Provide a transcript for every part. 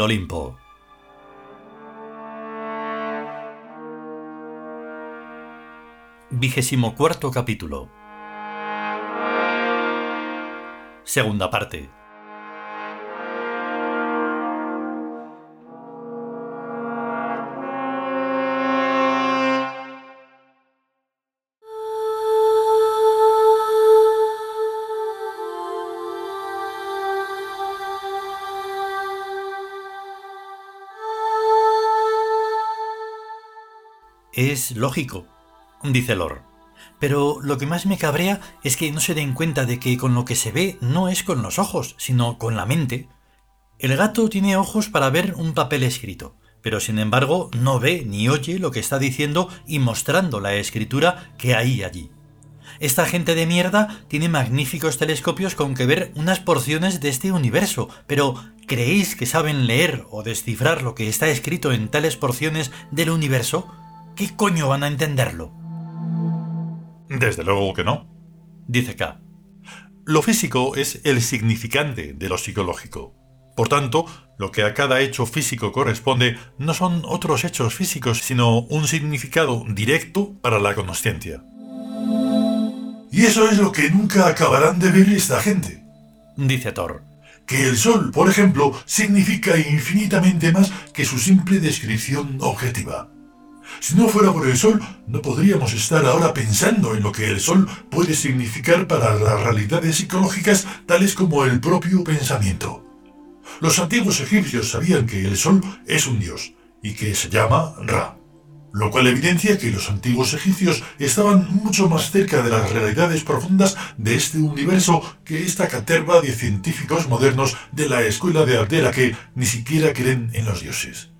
Olimpo. Vigésimo cuarto capítulo. Segunda parte. Es lógico, dice Lor. Pero lo que más me cabrea es que no se den cuenta de que con lo que se ve no es con los ojos, sino con la mente. El gato tiene ojos para ver un papel escrito, pero sin embargo no ve ni oye lo que está diciendo y mostrando la escritura que hay allí. Esta gente de mierda tiene magníficos telescopios con que ver unas porciones de este universo, pero ¿creéis que saben leer o descifrar lo que está escrito en tales porciones del universo? ¿Qué coño van a entenderlo? Desde luego que no, dice K. Lo físico es el significante de lo psicológico. Por tanto, lo que a cada hecho físico corresponde no son otros hechos físicos, sino un significado directo para la consciencia. Y eso es lo que nunca acabarán de ver esta gente. Dice Thor. Que el sol, por ejemplo, significa infinitamente más que su simple descripción objetiva. Si no fuera por el Sol, no podríamos estar ahora pensando en lo que el Sol puede significar para las realidades psicológicas tales como el propio pensamiento. Los antiguos egipcios sabían que el Sol es un dios y que se llama Ra, lo cual evidencia que los antiguos egipcios estaban mucho más cerca de las realidades profundas de este universo que esta caterva de científicos modernos de la escuela de Altera que ni siquiera creen en los dioses.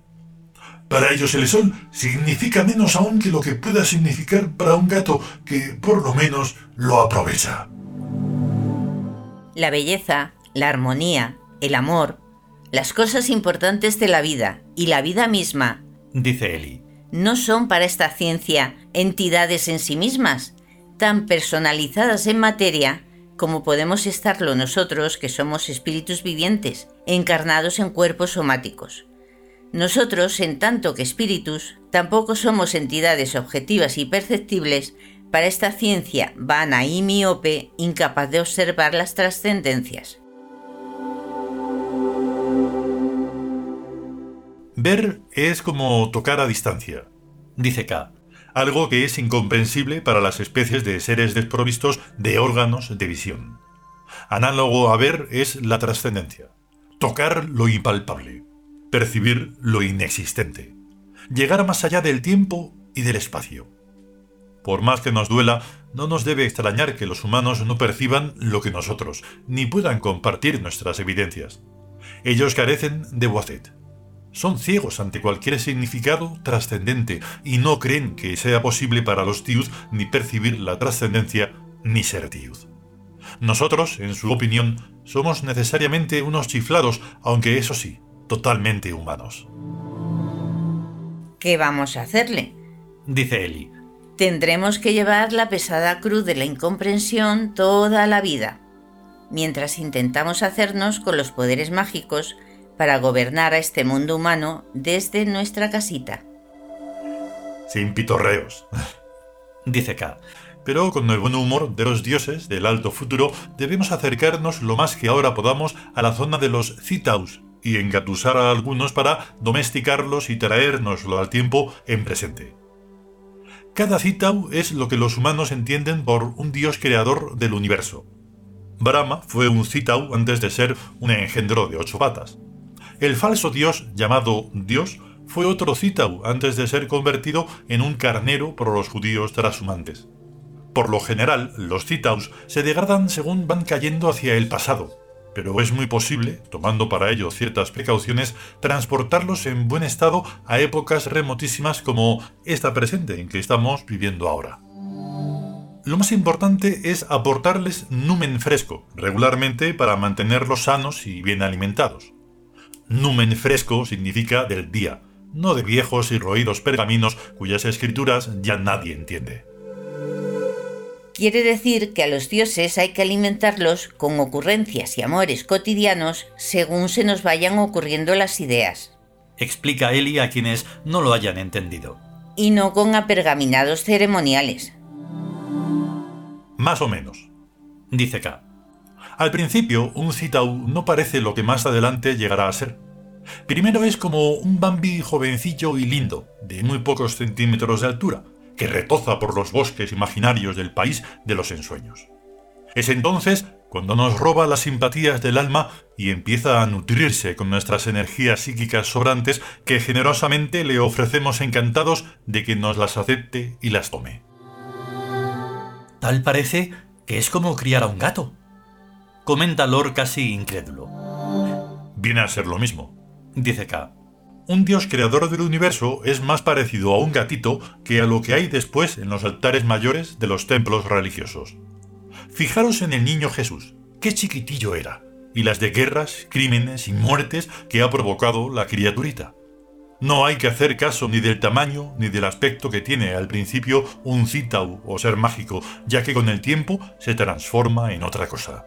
Para ellos el sol significa menos aún que lo que pueda significar para un gato que por lo menos lo aprovecha. La belleza, la armonía, el amor, las cosas importantes de la vida y la vida misma, dice Eli, no son para esta ciencia entidades en sí mismas, tan personalizadas en materia como podemos estarlo nosotros que somos espíritus vivientes, encarnados en cuerpos somáticos. Nosotros, en tanto que espíritus, tampoco somos entidades objetivas y perceptibles para esta ciencia vana y miope incapaz de observar las trascendencias. Ver es como tocar a distancia, dice K. Algo que es incomprensible para las especies de seres desprovistos de órganos de visión. Análogo a ver es la trascendencia. Tocar lo impalpable percibir lo inexistente, llegar más allá del tiempo y del espacio. Por más que nos duela, no nos debe extrañar que los humanos no perciban lo que nosotros, ni puedan compartir nuestras evidencias. Ellos carecen de Wazet. Son ciegos ante cualquier significado trascendente y no creen que sea posible para los Tiud ni percibir la trascendencia ni ser Tiud. Nosotros, en su opinión, somos necesariamente unos chiflados, aunque eso sí, totalmente humanos. ¿Qué vamos a hacerle? Dice Eli. Tendremos que llevar la pesada cruz de la incomprensión toda la vida, mientras intentamos hacernos con los poderes mágicos para gobernar a este mundo humano desde nuestra casita. Sin pitorreos. Dice K. Pero con el buen humor de los dioses del alto futuro debemos acercarnos lo más que ahora podamos a la zona de los Citaus y engatusar a algunos para domesticarlos y traérnoslo al tiempo en presente. Cada Citau es lo que los humanos entienden por un dios creador del universo. Brahma fue un Citau antes de ser un engendro de ocho patas. El falso dios llamado Dios fue otro Citau antes de ser convertido en un carnero por los judíos transhumantes. Por lo general, los Citaus se degradan según van cayendo hacia el pasado, pero es muy posible, tomando para ello ciertas precauciones, transportarlos en buen estado a épocas remotísimas como esta presente en que estamos viviendo ahora. Lo más importante es aportarles numen fresco regularmente para mantenerlos sanos y bien alimentados. Numen fresco significa del día, no de viejos y roídos pergaminos cuyas escrituras ya nadie entiende. Quiere decir que a los dioses hay que alimentarlos con ocurrencias y amores cotidianos según se nos vayan ocurriendo las ideas. Explica Eli a quienes no lo hayan entendido. Y no con apergaminados ceremoniales. Más o menos. Dice K. Al principio, un Citau no parece lo que más adelante llegará a ser. Primero es como un Bambi jovencillo y lindo, de muy pocos centímetros de altura, que retoza por los bosques imaginarios del país de los ensueños. Es entonces cuando nos roba las simpatías del alma y empieza a nutrirse con nuestras energías psíquicas sobrantes que generosamente le ofrecemos encantados de que nos las acepte y las tome. Tal parece que es como criar a un gato. Comenta Lord casi incrédulo. Viene a ser lo mismo. Dice K un dios creador del universo es más parecido a un gatito que a lo que hay después en los altares mayores de los templos religiosos. Fijaros en el niño Jesús, qué chiquitillo era, y las de guerras, crímenes y muertes que ha provocado la criaturita. No hay que hacer caso ni del tamaño ni del aspecto que tiene al principio un citau o ser mágico, ya que con el tiempo se transforma en otra cosa.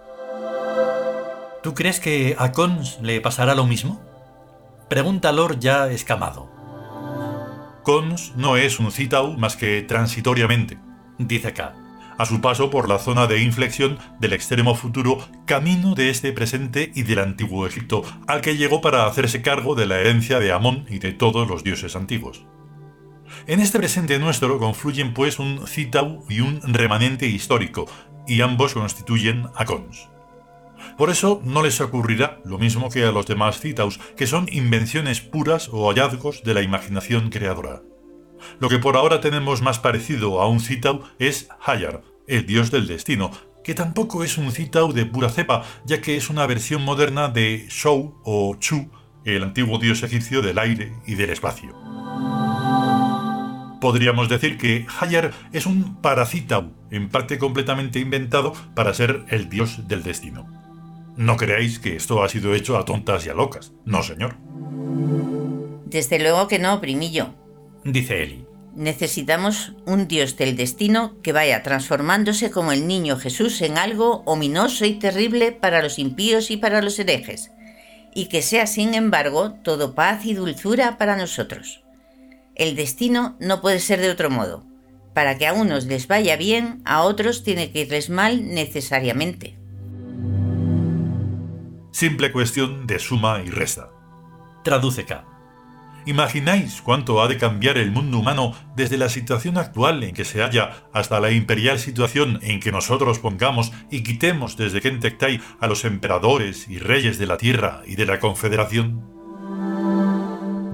¿Tú crees que a Cons le pasará lo mismo? Pregunta Lord ya escamado. Cons no es un citau más que transitoriamente, dice K. A su paso por la zona de inflexión del extremo futuro, camino de este presente y del antiguo Egipto, al que llegó para hacerse cargo de la herencia de Amón y de todos los dioses antiguos. En este presente nuestro confluyen pues un citau y un remanente histórico, y ambos constituyen a Cons. Por eso no les ocurrirá lo mismo que a los demás Citaus, que son invenciones puras o hallazgos de la imaginación creadora. Lo que por ahora tenemos más parecido a un Citau es Hayar, el dios del destino, que tampoco es un Citau de pura cepa, ya que es una versión moderna de Shou o Chu, el antiguo dios egipcio del aire y del espacio. Podríamos decir que Hayar es un paracitau, en parte completamente inventado para ser el dios del destino. No creáis que esto ha sido hecho a tontas y a locas. No, señor. Desde luego que no, primillo. Dice Eli. Necesitamos un dios del destino que vaya transformándose como el niño Jesús en algo ominoso y terrible para los impíos y para los herejes, y que sea, sin embargo, todo paz y dulzura para nosotros. El destino no puede ser de otro modo. Para que a unos les vaya bien, a otros tiene que irles mal necesariamente simple cuestión de suma y resta. Traduce K. ¿Imagináis cuánto ha de cambiar el mundo humano desde la situación actual en que se halla hasta la imperial situación en que nosotros pongamos y quitemos desde Kentektai a los emperadores y reyes de la Tierra y de la Confederación?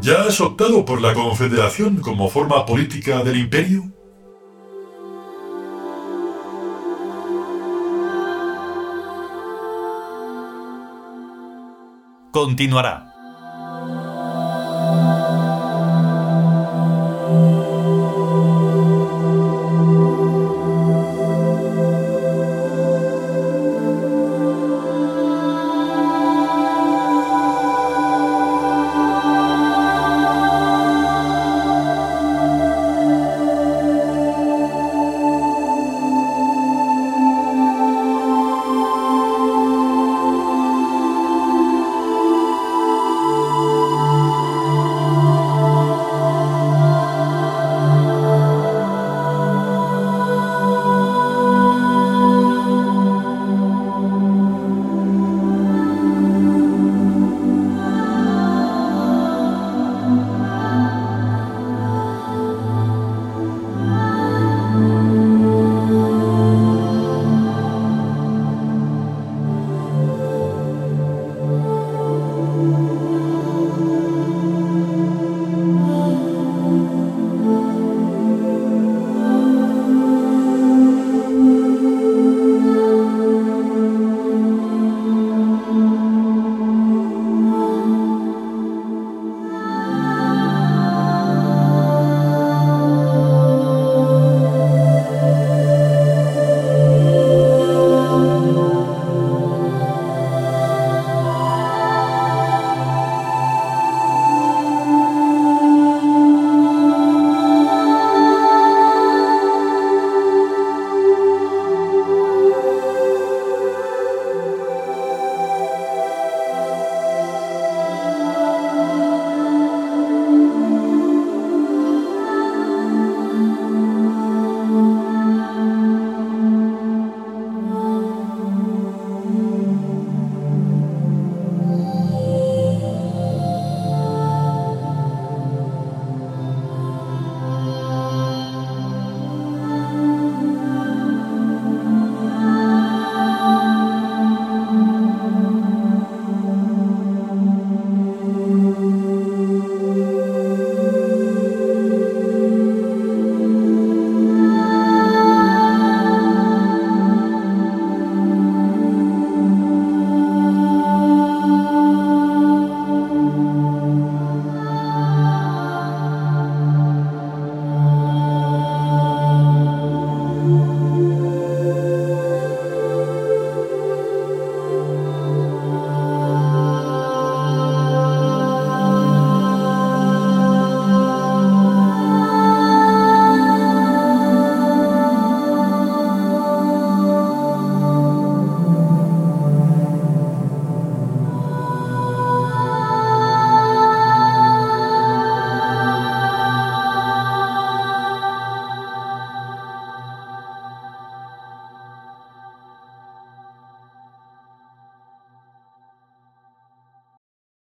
¿Ya has optado por la Confederación como forma política del imperio? Continuará.